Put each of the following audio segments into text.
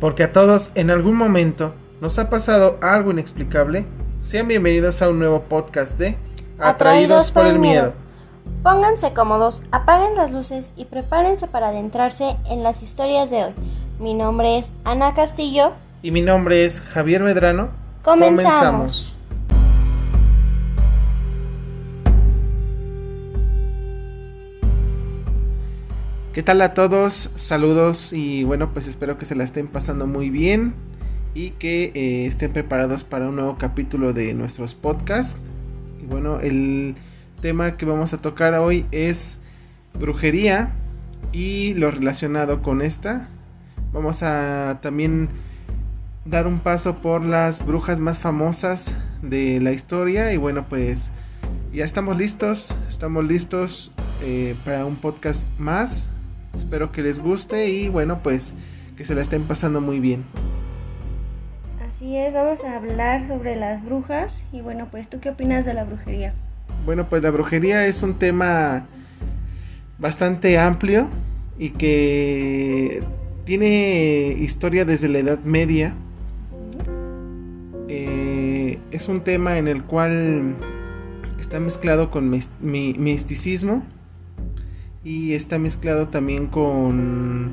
porque a todos en algún momento nos ha pasado algo inexplicable. Sean bienvenidos a un nuevo podcast de Atraídos por el miedo. Pónganse cómodos, apaguen las luces y prepárense para adentrarse en las historias de hoy. Mi nombre es Ana Castillo. Y mi nombre es Javier Medrano. Comenzamos. ¿Qué tal a todos? Saludos y bueno, pues espero que se la estén pasando muy bien y que eh, estén preparados para un nuevo capítulo de nuestros podcasts. Y bueno, el tema que vamos a tocar hoy es brujería y lo relacionado con esta. Vamos a también dar un paso por las brujas más famosas de la historia y bueno pues ya estamos listos, estamos listos eh, para un podcast más. Espero que les guste y bueno pues que se la estén pasando muy bien. Así es, vamos a hablar sobre las brujas y bueno pues tú qué opinas de la brujería. Bueno pues la brujería es un tema bastante amplio y que tiene historia desde la Edad Media eh, es un tema en el cual está mezclado con mi, misticismo y está mezclado también con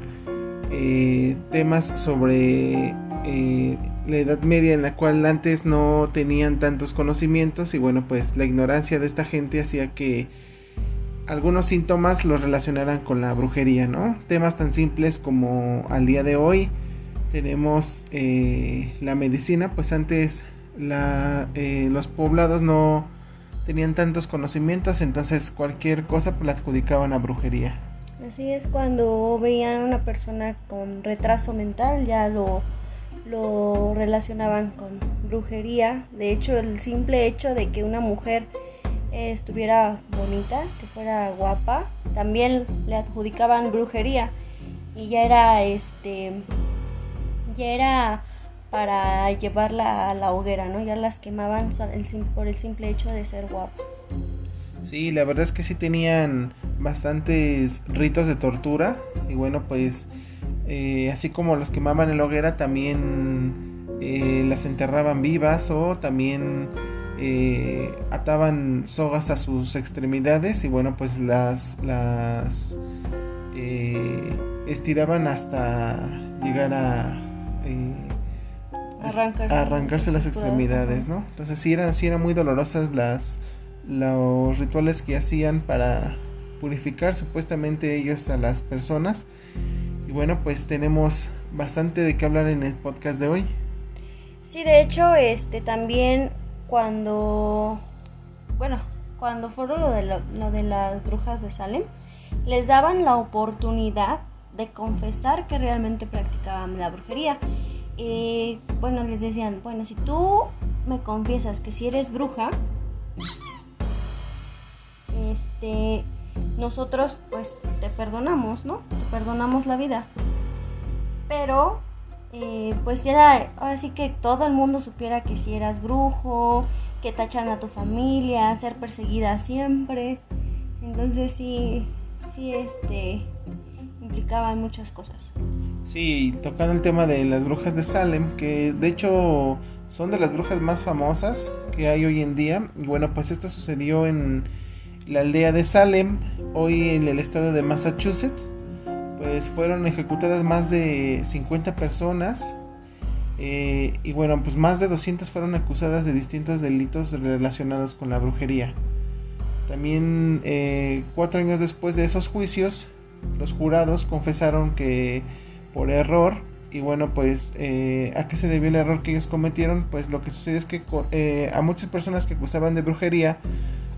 eh, temas sobre eh, la Edad Media en la cual antes no tenían tantos conocimientos y bueno pues la ignorancia de esta gente hacía que algunos síntomas los relacionaran con la brujería, ¿no? Temas tan simples como al día de hoy tenemos eh, la medicina, pues antes la, eh, los poblados no tenían tantos conocimientos, entonces cualquier cosa pues, la adjudicaban a brujería. Así es, cuando veían a una persona con retraso mental ya lo, lo relacionaban con brujería. De hecho, el simple hecho de que una mujer eh, estuviera bonita, que fuera guapa, también le adjudicaban brujería. Y ya era este ya era para llevarla a la hoguera, ¿no? Ya las quemaban por el simple hecho de ser guapa. Sí, la verdad es que sí tenían bastantes ritos de tortura y bueno, pues eh, así como las quemaban en la hoguera, también eh, las enterraban vivas o también eh, ataban sogas a sus extremidades y bueno, pues las, las estiraban hasta llegar a arrancarse, las extremidades, ¿no? Entonces sí eran, sí eran muy dolorosas las los rituales que hacían para purificar supuestamente ellos a las personas. Y bueno, pues tenemos bastante de qué hablar en el podcast de hoy. Sí, de hecho, este también cuando bueno, cuando fueron lo de, lo de las brujas de Salem, les daban la oportunidad de confesar que realmente practicaban la brujería. Eh, bueno, les decían, bueno, si tú me confiesas que si eres bruja, este, nosotros pues te perdonamos, ¿no? Te perdonamos la vida. Pero, eh, pues era, ahora sí que todo el mundo supiera que si eras brujo, que tachan a tu familia, ser perseguida siempre. Entonces sí, sí, este, implicaba muchas cosas. Sí, tocando el tema de las brujas de Salem, que de hecho son de las brujas más famosas que hay hoy en día. Bueno, pues esto sucedió en la aldea de Salem, hoy en el estado de Massachusetts. Pues fueron ejecutadas más de 50 personas. Eh, y bueno, pues más de 200 fueron acusadas de distintos delitos relacionados con la brujería. También eh, cuatro años después de esos juicios, los jurados confesaron que por error, y bueno, pues eh, a qué se debió el error que ellos cometieron, pues lo que sucede es que eh, a muchas personas que acusaban de brujería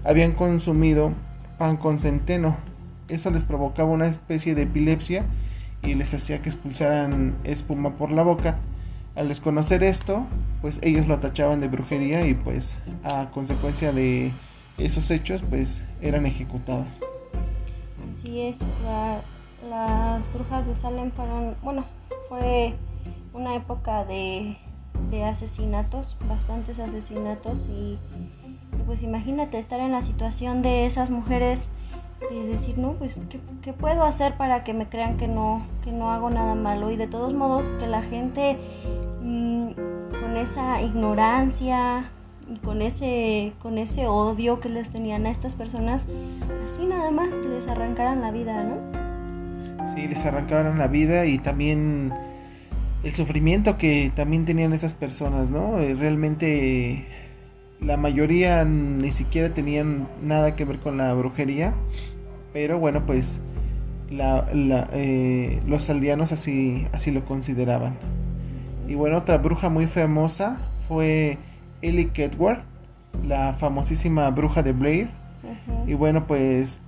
habían consumido pan con centeno. Eso les provocaba una especie de epilepsia y les hacía que expulsaran espuma por la boca. Al desconocer esto, pues ellos lo tachaban de brujería y pues a consecuencia de esos hechos, pues eran ejecutados. Así es, las brujas de Salem fueron, bueno, fue una época de, asesinatos, bastantes asesinatos y, pues imagínate estar en la situación de esas mujeres de decir, no, pues, ¿qué, puedo hacer para que me crean que no, que no hago nada malo? Y de todos modos, que la gente mm, con esa ignorancia con ese, con ese odio que les tenían a estas personas, así nada más les arrancaran la vida, ¿no? Sí, les arrancaran la vida y también el sufrimiento que también tenían esas personas, ¿no? Eh, realmente la mayoría ni siquiera tenían nada que ver con la brujería, pero bueno, pues eh, los aldeanos así, así lo consideraban. Y bueno, otra bruja muy famosa fue Ellie Kedward, la famosísima bruja de Blair. Y bueno, pues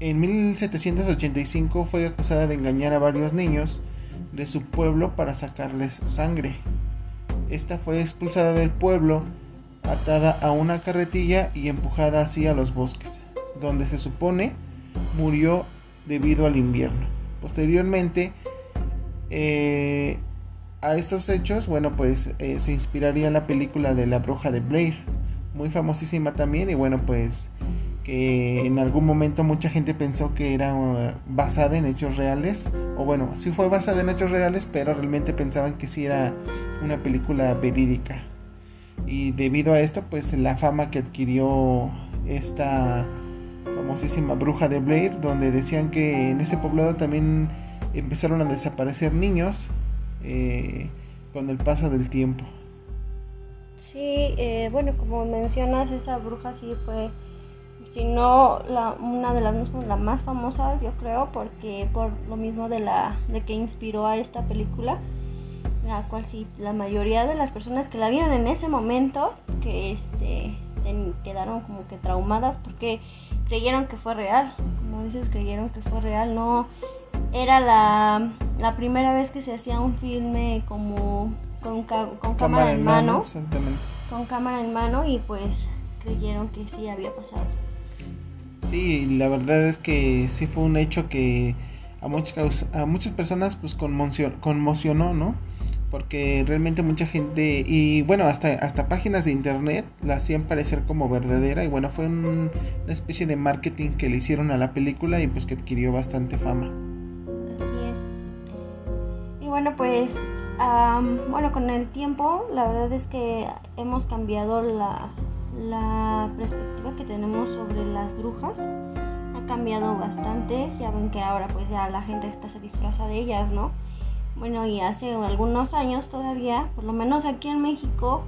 en 1785 fue acusada de engañar a varios niños de su pueblo para sacarles sangre. Esta fue expulsada del pueblo, atada a una carretilla y empujada hacia los bosques, donde se supone murió debido al invierno. Posteriormente, eh, a estos hechos, bueno, pues eh, se inspiraría la película de La Bruja de Blair, muy famosísima también, y bueno, pues que en algún momento mucha gente pensó que era uh, basada en hechos reales, o bueno, sí fue basada en hechos reales, pero realmente pensaban que sí era una película verídica. Y debido a esto, pues la fama que adquirió esta famosísima bruja de Blair, donde decían que en ese poblado también empezaron a desaparecer niños eh, con el paso del tiempo. Sí, eh, bueno, como mencionas, esa bruja sí fue, si no la, una de las la más famosas, yo creo, porque por lo mismo de la de que inspiró a esta película, la cual sí la mayoría de las personas que la vieron en ese momento, que este quedaron como que traumadas porque creyeron que fue real, como dices, creyeron que fue real, no era la, la primera vez que se hacía un filme como con, con cámara, en mano, con cámara en mano y pues creyeron que sí había pasado. Sí, la verdad es que sí fue un hecho que a muchas, a muchas personas pues conmocionó, ¿no? Porque realmente mucha gente, y bueno, hasta, hasta páginas de internet la hacían parecer como verdadera y bueno, fue una especie de marketing que le hicieron a la película y pues que adquirió bastante fama bueno, pues, bueno, con el tiempo, la verdad es que hemos cambiado la, la perspectiva que tenemos sobre las brujas. Ha cambiado bastante. Ya ven que ahora, pues, ya la gente está se disfraza de ellas, ¿no? Bueno, y hace algunos años todavía, por lo menos aquí en México,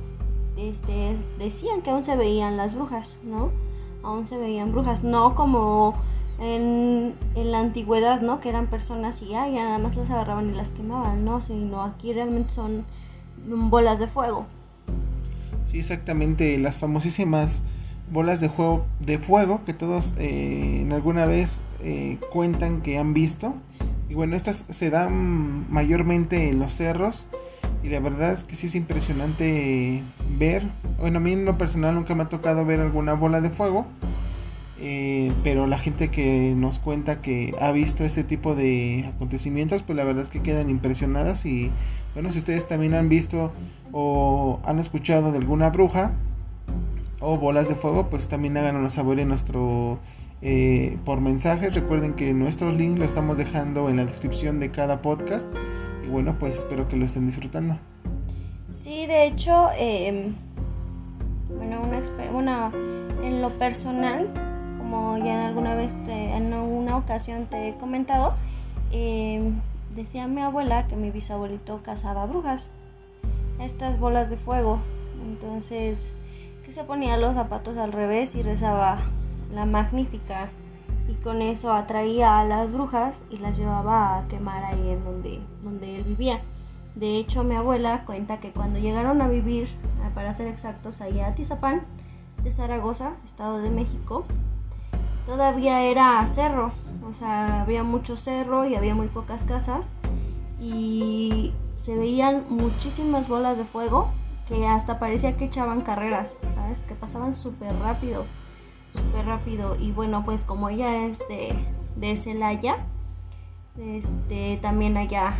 este, decían que aún se veían las brujas, ¿no? Aún se veían brujas, no como en, la antigüedad, ¿no? Que eran personas y ya nada más las agarraban y las quemaban, ¿no? Sino aquí realmente son bolas de fuego. Sí, exactamente, las famosísimas bolas de, juego, de fuego que todos eh, en alguna vez eh, cuentan que han visto. Y bueno, estas se dan mayormente en los cerros. Y la verdad es que sí es impresionante ver. Bueno, a mí en lo personal nunca me ha tocado ver alguna bola de fuego. Eh, pero la gente que nos cuenta que ha visto ese tipo de acontecimientos, pues la verdad es que quedan impresionadas y bueno, si ustedes también han visto o han escuchado de alguna bruja o bolas de fuego, pues también háganos saber en nuestro eh, por mensaje. Recuerden que nuestros links lo estamos dejando en la descripción de cada podcast y bueno, pues espero que lo estén disfrutando. Sí, de hecho, em, bueno, una, en lo personal como ya en alguna vez, en alguna ocasión te he comentado, em, decía mi abuela que mi bisabuelito cazaba brujas, estas bolas de fuego. Entonces, que se ponía los zapatos al revés y rezaba la magnífica. Y con eso atraía a las brujas y las llevaba a quemar ahí en donde, donde él vivía. De hecho, mi abuela cuenta que cuando llegaron a vivir, para ser exactos, ahí a Tizapán, de Zaragoza, Estado de México, todavía era cerro, o sea, había mucho cerro y había muy pocas casas y se veían muchísimas bolas de fuego que hasta parecía que echaban carreras, ¿sabes? Que pasaban súper rápido, súper rápido y bueno, pues como ella es de, Celaya, este, también allá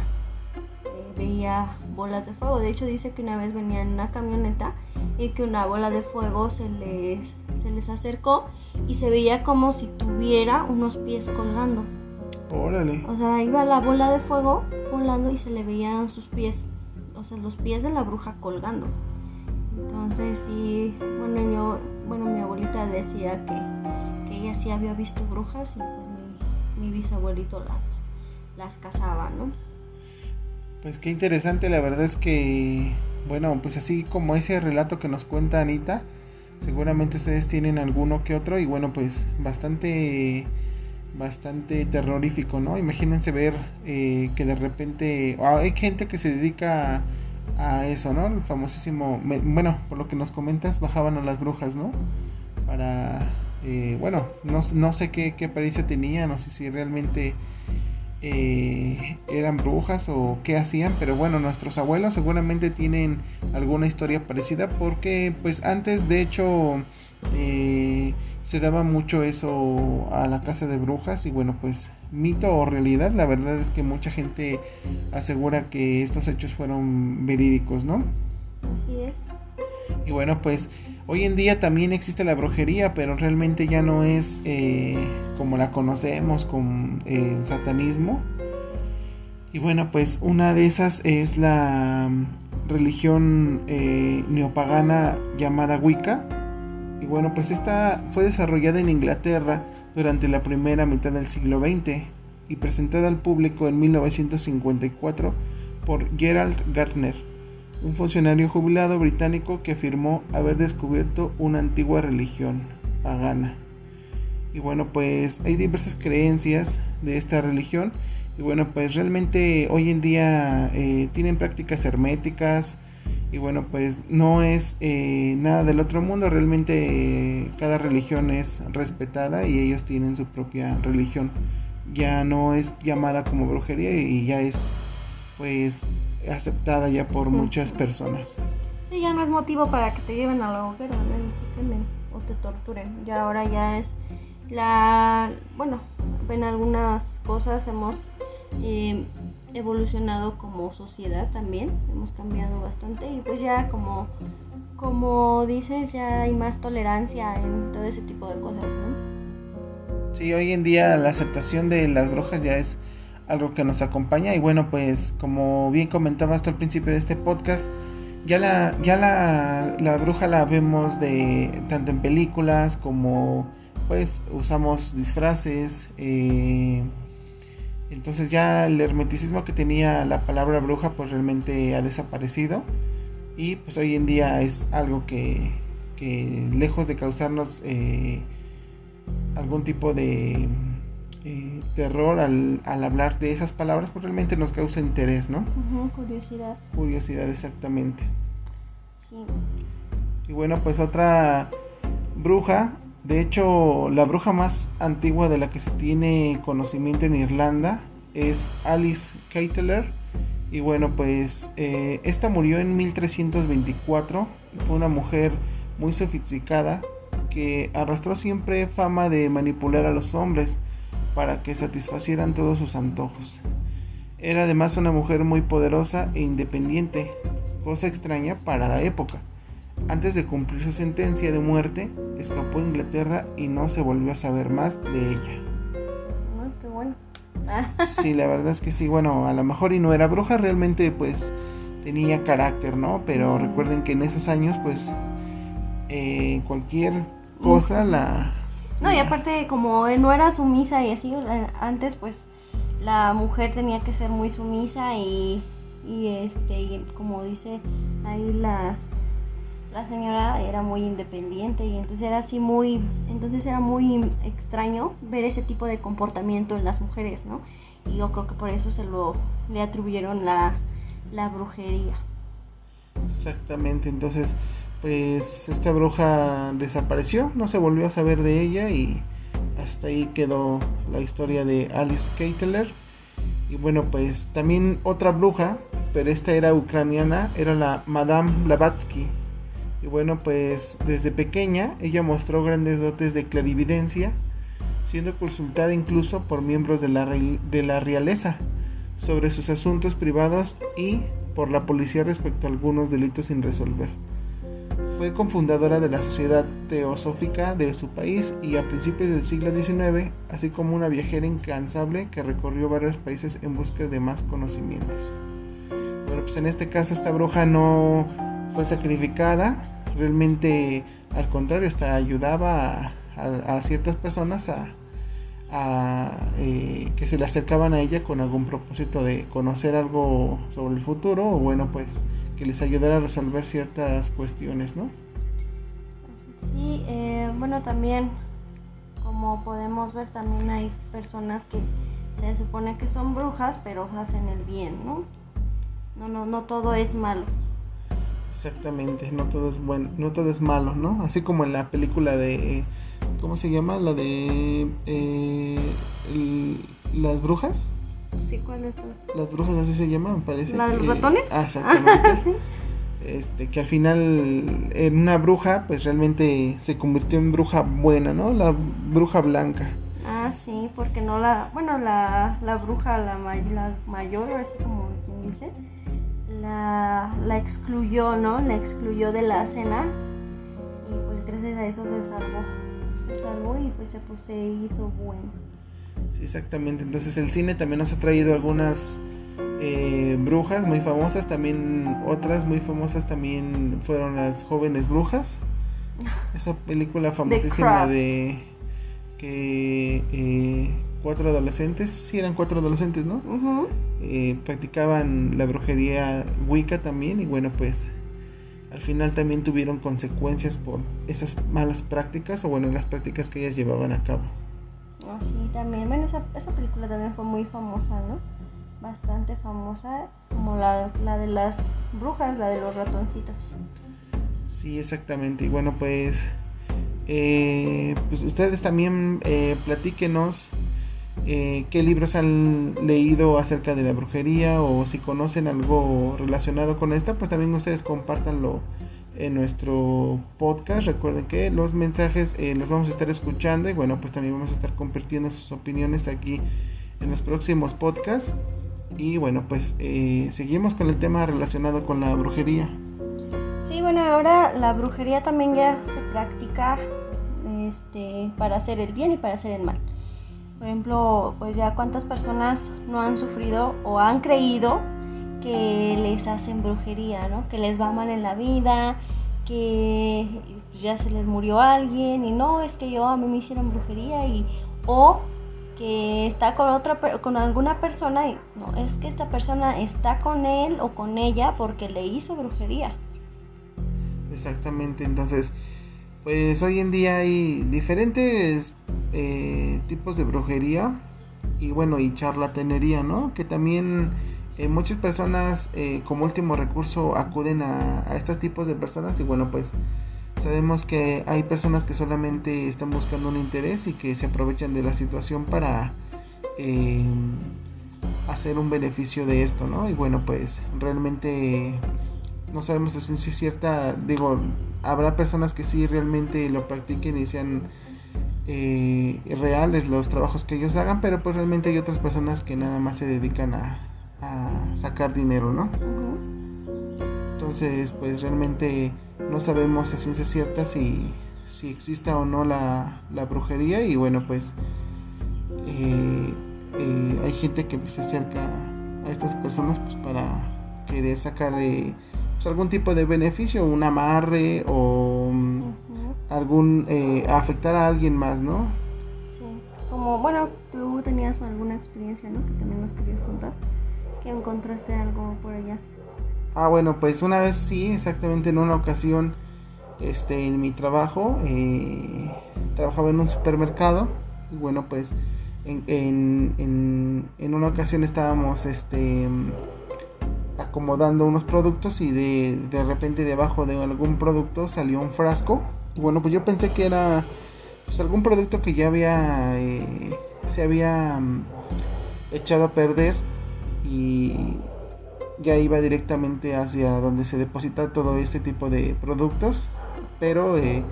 veía bolas de fuego. De hecho dice que una vez venía en una camioneta y que una bola de fuego se les, se les acercó y se veía como si tuviera unos pies colgando. Órale. O sea, iba la bola de fuego volando y se le veían sus pies, o sea, los pies de la bruja colgando. Entonces, sí, bueno, yo, bueno, mi abuelita decía que, que ella sí había visto brujas y pues mi, mi bisabuelito las, las cazaba, ¿no? Pues qué interesante, la verdad es que, bueno, pues así como ese relato que nos cuenta Anita, seguramente ustedes tienen alguno que otro y bueno, pues bastante bastante terrorífico, ¿no? Imagínense ver eh, que de repente ah, hay gente que se dedica a, eso, ¿no? El famosísimo, bueno, por lo que nos comentas, bajaban a las brujas, ¿no? Para, eh, bueno, no, no sé qué, qué apariencia tenía, no sé si realmente eh, eran brujas o qué hacían, pero bueno, nuestros abuelos seguramente tienen alguna historia parecida porque pues antes de hecho eh, se daba mucho eso a la casa de brujas y bueno pues mito o realidad, la verdad es que mucha gente asegura que estos hechos fueron verídicos, ¿no? Y bueno pues Hoy en día también existe la brujería, pero realmente ya no es eh, como la conocemos con el satanismo. Y bueno, pues una de esas es la mm, religión eh, neopagana llamada Wicca. Y bueno, pues esta fue desarrollada en Inglaterra durante la primera mitad del siglo XX y presentada al público en 1954 por Gerald Gardner un funcionario jubilado británico que afirmó haber descubierto una antigua religión pagana. Y bueno, pues hay diversas creencias de esta religión. Y bueno, pues realmente hoy en día eh, tienen prácticas herméticas. Y bueno, pues no es eh, nada del otro mundo. Realmente eh, cada religión es respetada y ellos tienen su propia religión. Ya no es llamada como brujería y ya es pues aceptada ya por muchas personas. Sí, ya no es motivo para que te lleven a la hoguera, o te torturen. Ya ahora ya es la, bueno, en algunas cosas hemos eh, evolucionado como sociedad también, hemos cambiado bastante y pues ya como, como dices, ya hay más tolerancia en todo ese tipo de cosas, ¿no? Sí, hoy en día la aceptación de las brujas ya es algo que nos acompaña. Y bueno pues como bien comentabas tú al principio de este podcast ya la ya la, bruja la vemos de tanto en películas como pues usamos disfraces eh, entonces ya el hermeticismo que tenía la palabra bruja pues realmente ha desaparecido. Y pues hoy en día es algo que, que lejos de causarnos eh, algún tipo de eh, terror al, hablar de esas palabras, pues realmente nos causa interés, ¿no? curiosidad. Curiosidad, exactamente. Sí. Y bueno, pues otra bruja, de hecho, la bruja más antigua de la que se tiene conocimiento en Irlanda es Alice Keiteler. Y bueno, pues eh, esta murió en 1324. Fue una mujer muy sofisticada que arrastró siempre fama de manipular a los hombres para que satisfacieran todos sus antojos. Era además una mujer muy poderosa e independiente, cosa extraña para la época. Antes de cumplir su sentencia de muerte, escapó a Inglaterra y no se volvió a saber más de ella. qué bueno. sí, la verdad es que sí, bueno, a lo mejor y no era bruja, realmente pues tenía carácter, ¿no? Pero recuerden que en esos años pues eh, cualquier cosa la no, y aparte como no era sumisa y así, antes pues la mujer tenía que ser muy sumisa y, y este, como dice ahí las la señora era muy independiente y entonces era así muy, entonces era muy extraño ver ese tipo de comportamiento en las mujeres, ¿no? Y yo creo que por eso se lo le atribuyeron la, la brujería. Exactamente, entonces pues esta bruja desapareció, no se volvió a saber de ella y hasta ahí quedó la historia de Alice Keiteler. Y bueno, pues también otra bruja, pero esta era ucraniana, era la Madame Blavatsky. Y bueno, pues desde pequeña ella mostró grandes dotes de clarividencia, siendo consultada incluso por miembros de la, de la realeza sobre sus asuntos privados y por la policía respecto a algunos delitos sin resolver. Fue cofundadora de la Sociedad Teosófica de su país y a principios del siglo XIX, así como una viajera incansable que recorrió varios países en busca de más conocimientos. Bueno, pues en este caso esta bruja no fue sacrificada, realmente al contrario, ayudaba a, ciertas personas a, eh, que se le acercaban a ella con algún propósito de conocer algo sobre el futuro o bueno, pues que les ayudara a resolver ciertas cuestiones, ¿no? Sí, eh, bueno, también como podemos ver, también hay personas que se supone que son brujas, pero hacen el bien, ¿no? No, no, no todo es malo. Exactamente, no todo es bueno, no todo es malo, ¿no? Así como en la película de, ¿cómo se llama? La de eh, las brujas. Sí, ¿cuál de todas? Las brujas así se llama, me parece. ¿La de los ratones? Ah, exactamente. sí. Este, que al final en una bruja, pues realmente se convirtió en bruja buena, ¿no? La bruja blanca. Ah, sí, porque no la, bueno, la, la bruja, la, la mayor, así como quien dice, la, la excluyó, ¿no? La excluyó de la cena y pues gracias a eso se salvó. Se salvó y pues se, pues, se hizo bueno. Sí, exactamente. Entonces el cine también nos ha traído algunas eh, brujas muy famosas, también otras muy famosas también fueron las jóvenes brujas. Esa película famosísima de que eh, cuatro adolescentes, sí eran cuatro adolescentes, ¿no? Eh, practicaban la brujería Wicca también y bueno pues al final también tuvieron consecuencias por esas malas prácticas o bueno las prácticas que ellas llevaban a cabo. También. Bueno, esa, esa película también fue muy famosa, ¿no? Bastante famosa, como la, la de las brujas, la de los ratoncitos. Sí, exactamente. Y bueno, pues, eh, pues ustedes también eh, platíquenos eh, qué libros han leído acerca de la brujería o si conocen algo relacionado con esta, pues también ustedes compártanlo en nuestro podcast. Recuerden que los mensajes eh, los vamos a estar escuchando y bueno, pues también vamos a estar compartiendo sus opiniones aquí en los próximos podcasts. Y bueno, pues eh, seguimos con el tema relacionado con la brujería. Sí, bueno, ahora la brujería también ya se practica este, para hacer el bien y para hacer el mal. Por ejemplo, pues ya cuántas personas no han sufrido o han creído que les hacen brujería, ¿no? Que les va mal en la vida, que ya se les murió alguien y no, es que yo a mí me hicieron brujería y o que está con otra con alguna persona y no, es que esta persona está con él o con ella porque le hizo brujería. Exactamente, entonces pues hoy en día hay diferentes eh, tipos de brujería y bueno, y charlatanería, ¿no? Que también eh, muchas personas eh, como último recurso acuden a, estos tipos de personas y bueno pues sabemos que hay personas que solamente están buscando un interés y que se aprovechan de la situación para eh, hacer un beneficio de esto, ¿no? Y bueno pues realmente no sabemos si es cierta, digo, habrá personas que sí realmente lo practiquen y sean reales los trabajos que ellos hagan, pero pues realmente hay otras personas que nada más se dedican a, a sacar dinero, ¿no? Entonces, pues realmente no sabemos a ciencia cierta si, si exista o no la, brujería y bueno, pues eh, eh, hay gente que se acerca a estas personas pues para querer sacar eh, pues, algún tipo de beneficio, un amarre o algún afectar a alguien más, ¿no? Sí, como bueno, tú tenías alguna experiencia, ¿no? Que también nos querías contar encontraste algo por allá. Ah, bueno, pues una vez sí, exactamente en una ocasión, este, en mi trabajo, eh, trabajaba en un supermercado y bueno, pues en, en, en, una ocasión estábamos, este, acomodando unos productos y de, de repente debajo de algún producto salió un frasco y bueno, pues yo pensé que era pues algún producto que ya había, eh, se había mm, echado a perder y ya iba directamente hacia donde se deposita todo ese tipo de productos pero eh,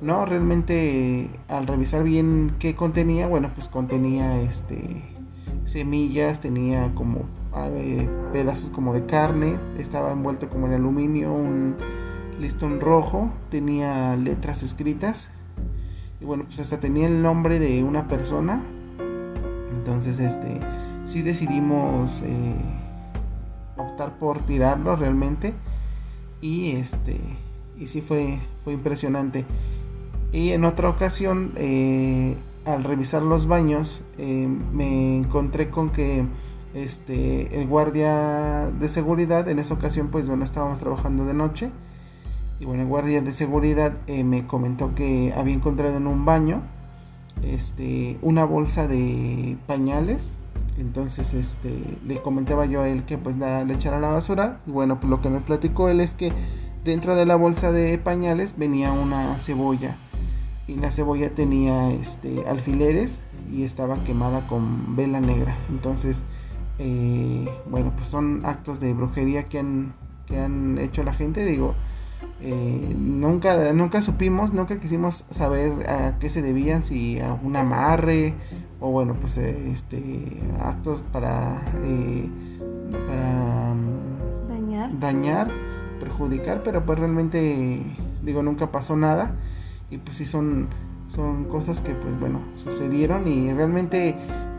no realmente al revisar bien qué contenía bueno pues contenía este semillas, tenía como eh, pedazos como de carne, estaba envuelto como en aluminio, un listón rojo, tenía letras escritas y bueno, pues hasta tenía el nombre de una persona. Entonces, este, sí decidimos eh, optar por tirarlo realmente y este, y sí fue, fue impresionante. Y en otra ocasión, eh, al revisar los baños, eh, me encontré con que este, el guardia de seguridad, en esa ocasión, pues bueno, estábamos trabajando de noche. Y bueno, el guardia de seguridad me comentó que había encontrado en un baño este, una bolsa de pañales. Entonces este, le comentaba yo a él que pues la, le echara la basura. Y bueno, pues lo que me platicó él es que dentro de la bolsa de pañales venía una cebolla. Y la cebolla tenía este alfileres y estaba quemada con vela negra. Entonces eh, bueno pues son actos de brujería que han que han hecho la gente. Digo eh, nunca nunca supimos nunca quisimos saber a qué se debían si a un amarre o bueno pues este actos para eh, para dañar. dañar perjudicar pero pues realmente digo nunca pasó nada. Y pues sí son, son cosas que pues bueno, sucedieron y realmente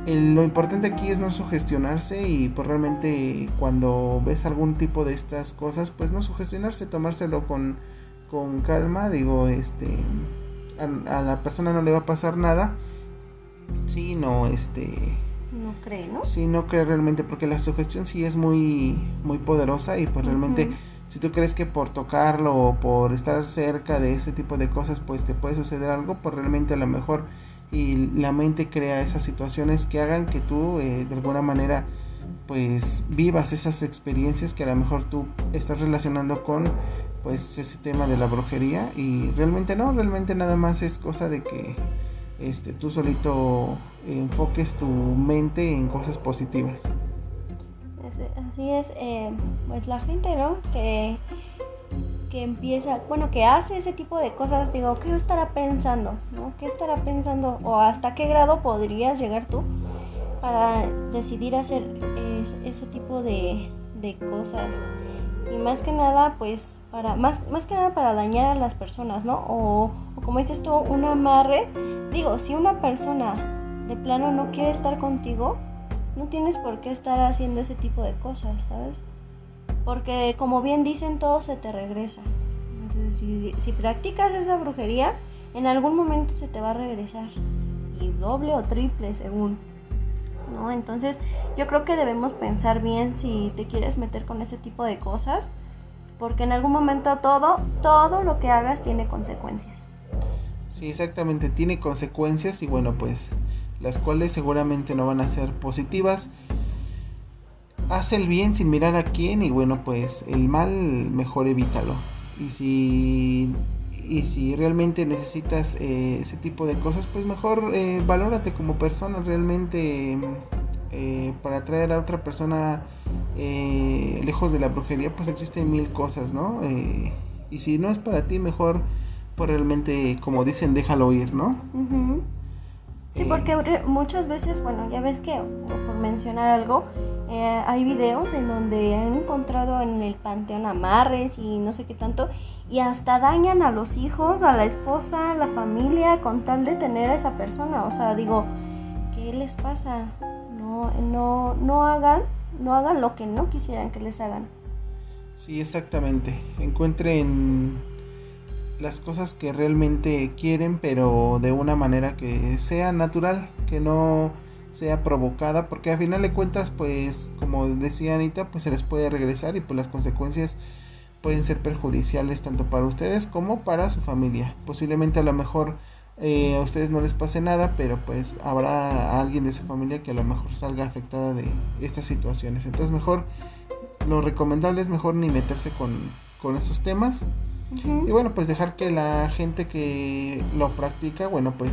lo importante aquí es no sugestionarse y pues realmente cuando ves algún tipo de estas cosas pues no sugestionarse, tomárselo con, con calma, digo, este, a, la persona no le va a pasar nada, si no, este... No cree, ¿no? Sí, no cree realmente, porque la sugestión sí es muy, muy poderosa y pues realmente si tú crees que por tocarlo o por estar cerca de ese tipo de cosas pues te puede suceder algo, pues realmente a lo mejor y la mente crea esas situaciones que hagan que tú eh, de alguna manera pues vivas esas experiencias que a lo mejor tú estás relacionando con pues ese tema de la brujería y realmente no, realmente nada más es cosa de que este tú solito enfoques tu mente en cosas positivas así es, eh, pues la gente, ¿no? Que, que empieza, bueno, que hace ese tipo de cosas, digo, ¿qué estará pensando? ¿No? ¿Qué estará pensando? ¿O hasta qué grado podrías llegar tú para decidir hacer ese tipo de, de cosas? Y más que nada, pues, para, más, más que nada para dañar a las personas, ¿no? O, como dices tú, un amarre. Digo, si una persona de plano no quiere estar contigo, no tienes por qué estar haciendo ese tipo de cosas, ¿sabes? Porque como bien dicen, todo se te regresa. Entonces, si, practicas esa brujería, en algún momento se te va a regresar. Y doble o triple según. ¿No? Entonces, yo creo que debemos pensar bien si te quieres meter con ese tipo de cosas. Porque en algún momento todo, todo lo que hagas tiene consecuencias. Sí, exactamente, tiene consecuencias y bueno, pues las cuales seguramente no van a ser positivas. Haz el bien sin mirar a quién y bueno, pues el mal mejor evítalo. Y si, y si realmente necesitas eh, ese tipo de cosas, pues mejor eh, valórate como persona realmente eh, para atraer a otra persona lejos de la brujería, pues existen mil cosas, ¿no? y si no es para ti, mejor pues realmente, como dicen, déjalo ir, ¿no? Sí, porque muchas veces, bueno, ya ves que, por mencionar algo, eh, hay videos en donde han encontrado en el panteón amarres y no sé qué tanto, y hasta dañan a los hijos, a la esposa, a la familia, con tal de tener a esa persona. O sea, digo, ¿qué les pasa? No, no, no hagan, no hagan lo que no quisieran que les hagan. Sí, exactamente. Encuentren las cosas que realmente quieren, pero de una manera que sea natural, que no sea provocada, porque a final de cuentas, pues, como decía Anita, pues se les puede regresar y pues las consecuencias pueden ser perjudiciales tanto para ustedes como para su familia. Posiblemente a lo mejor eh, a ustedes no les pase nada, pero pues habrá alguien de su familia que a lo mejor salga afectada de estas situaciones. Entonces mejor, lo recomendable es mejor ni meterse con, con esos temas y bueno, pues dejar que la gente que lo practica, bueno, pues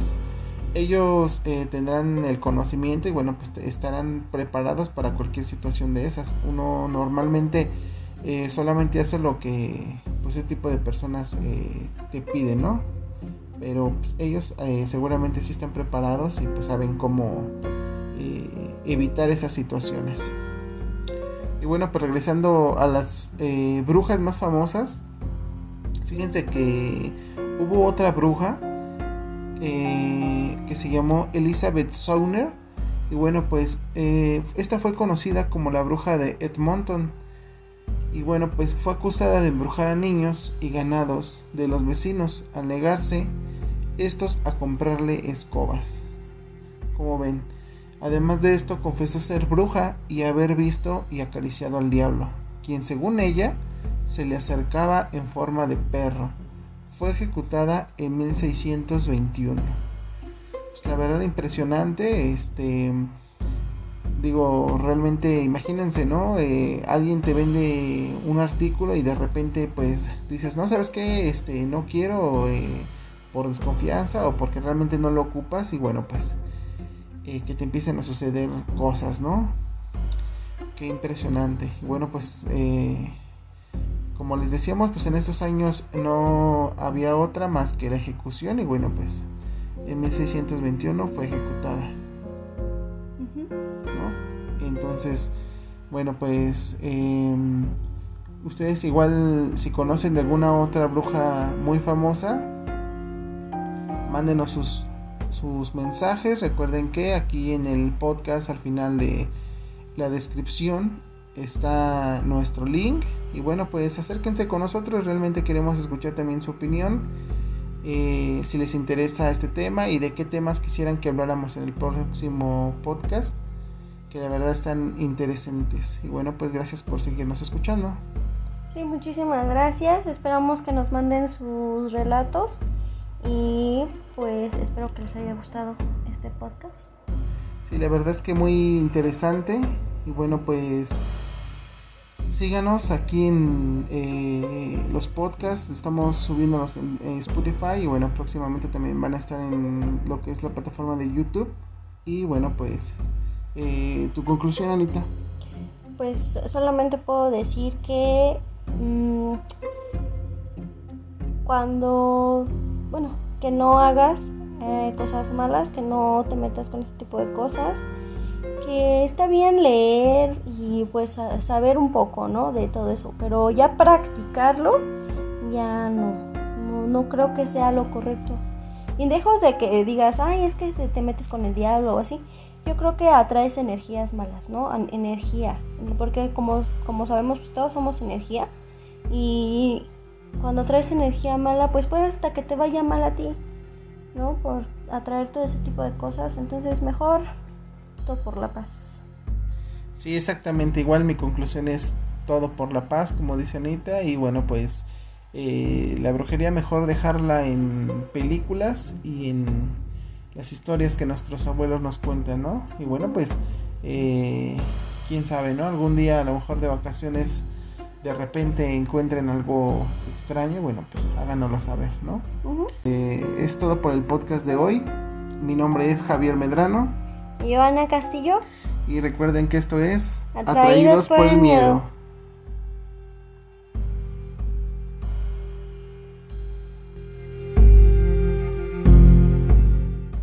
ellos eh, tendrán el conocimiento y bueno, pues estarán preparados para cualquier situación de esas. Uno normalmente eh, solamente hace lo que pues ese tipo de personas eh, te piden, ¿no? Pero pues, ellos seguramente sí están preparados y pues saben cómo, evitar esas situaciones. Y bueno, pues regresando a las brujas más famosas, fíjense que hubo otra bruja que se llamó Elizabeth Sauner. Y bueno, pues esta fue conocida como la bruja de Edmonton y bueno, pues fue acusada de embrujar a niños y ganados de los vecinos al negarse estos a comprarle escobas. Como ven, además de esto confesó ser bruja y haber visto y acariciado al diablo, quien según ella se le acercaba en forma de perro. Fue ejecutada en 1621. Pues la verdad impresionante, este digo, realmente imagínense, ¿no? Eh, alguien te vende un artículo y de repente pues dices, no, ¿sabes qué? Este, no quiero eh, por desconfianza o porque realmente no lo ocupas y bueno, pues eh, que te empiecen a suceder cosas, ¿no? Qué impresionante. Bueno, pues como les decíamos, pues en esos años no había otra más que la ejecución y bueno, pues en 1621 fue ejecutada. Entonces, bueno, pues em, ustedes igual si conocen de alguna otra bruja muy famosa, mándenos sus, sus mensajes. Recuerden que aquí en el podcast al final de la descripción está nuestro link. Y bueno, pues acérquense con nosotros. Realmente queremos escuchar también su opinión. Eh, si les interesa este tema y de qué temas quisieran que habláramos en el próximo podcast que la verdad están interesantes. Y bueno, pues gracias por seguirnos escuchando. Sí, muchísimas gracias. Esperamos que nos manden sus relatos y pues espero que les haya gustado este podcast. Sí, la verdad es que muy interesante y bueno, pues síganos aquí en eh, los podcasts. Estamos subiéndolos en, Spotify y bueno, próximamente también van a estar en lo que es la plataforma de YouTube. Y bueno, pues eh, ¿Tu conclusión, Anita? Pues solamente puedo decir que mm, cuando, bueno, que no hagas eh, cosas malas, que no te metas con este tipo de cosas, que está bien leer y pues saber un poco, ¿no? De todo eso, pero ya practicarlo, ya no, no, no creo que sea lo correcto. Y lejos de que digas, ay, es que te metes con el diablo o así, yo creo que atraes energías malas, ¿no? Energía, porque como, como sabemos, pues todos somos energía y cuando traes energía mala, pues puede hasta que te vaya mal a ti, ¿no? Por atraer todo ese tipo de cosas, entonces mejor todo por la paz. Sí, exactamente, igual mi conclusión es todo por la paz, como dice Anita, y bueno, pues eh, la brujería mejor dejarla en películas y en las historias que nuestros abuelos nos cuentan, ¿no? Y bueno, pues, eh, quién sabe, ¿no? Algún día a lo mejor de vacaciones de repente encuentren algo extraño, bueno, pues háganoslo saber, ¿no? Eh, es todo por el podcast de hoy. Mi nombre es Javier Medrano. Y Ana Castillo. Y recuerden que esto es Atraídos, por, el miedo.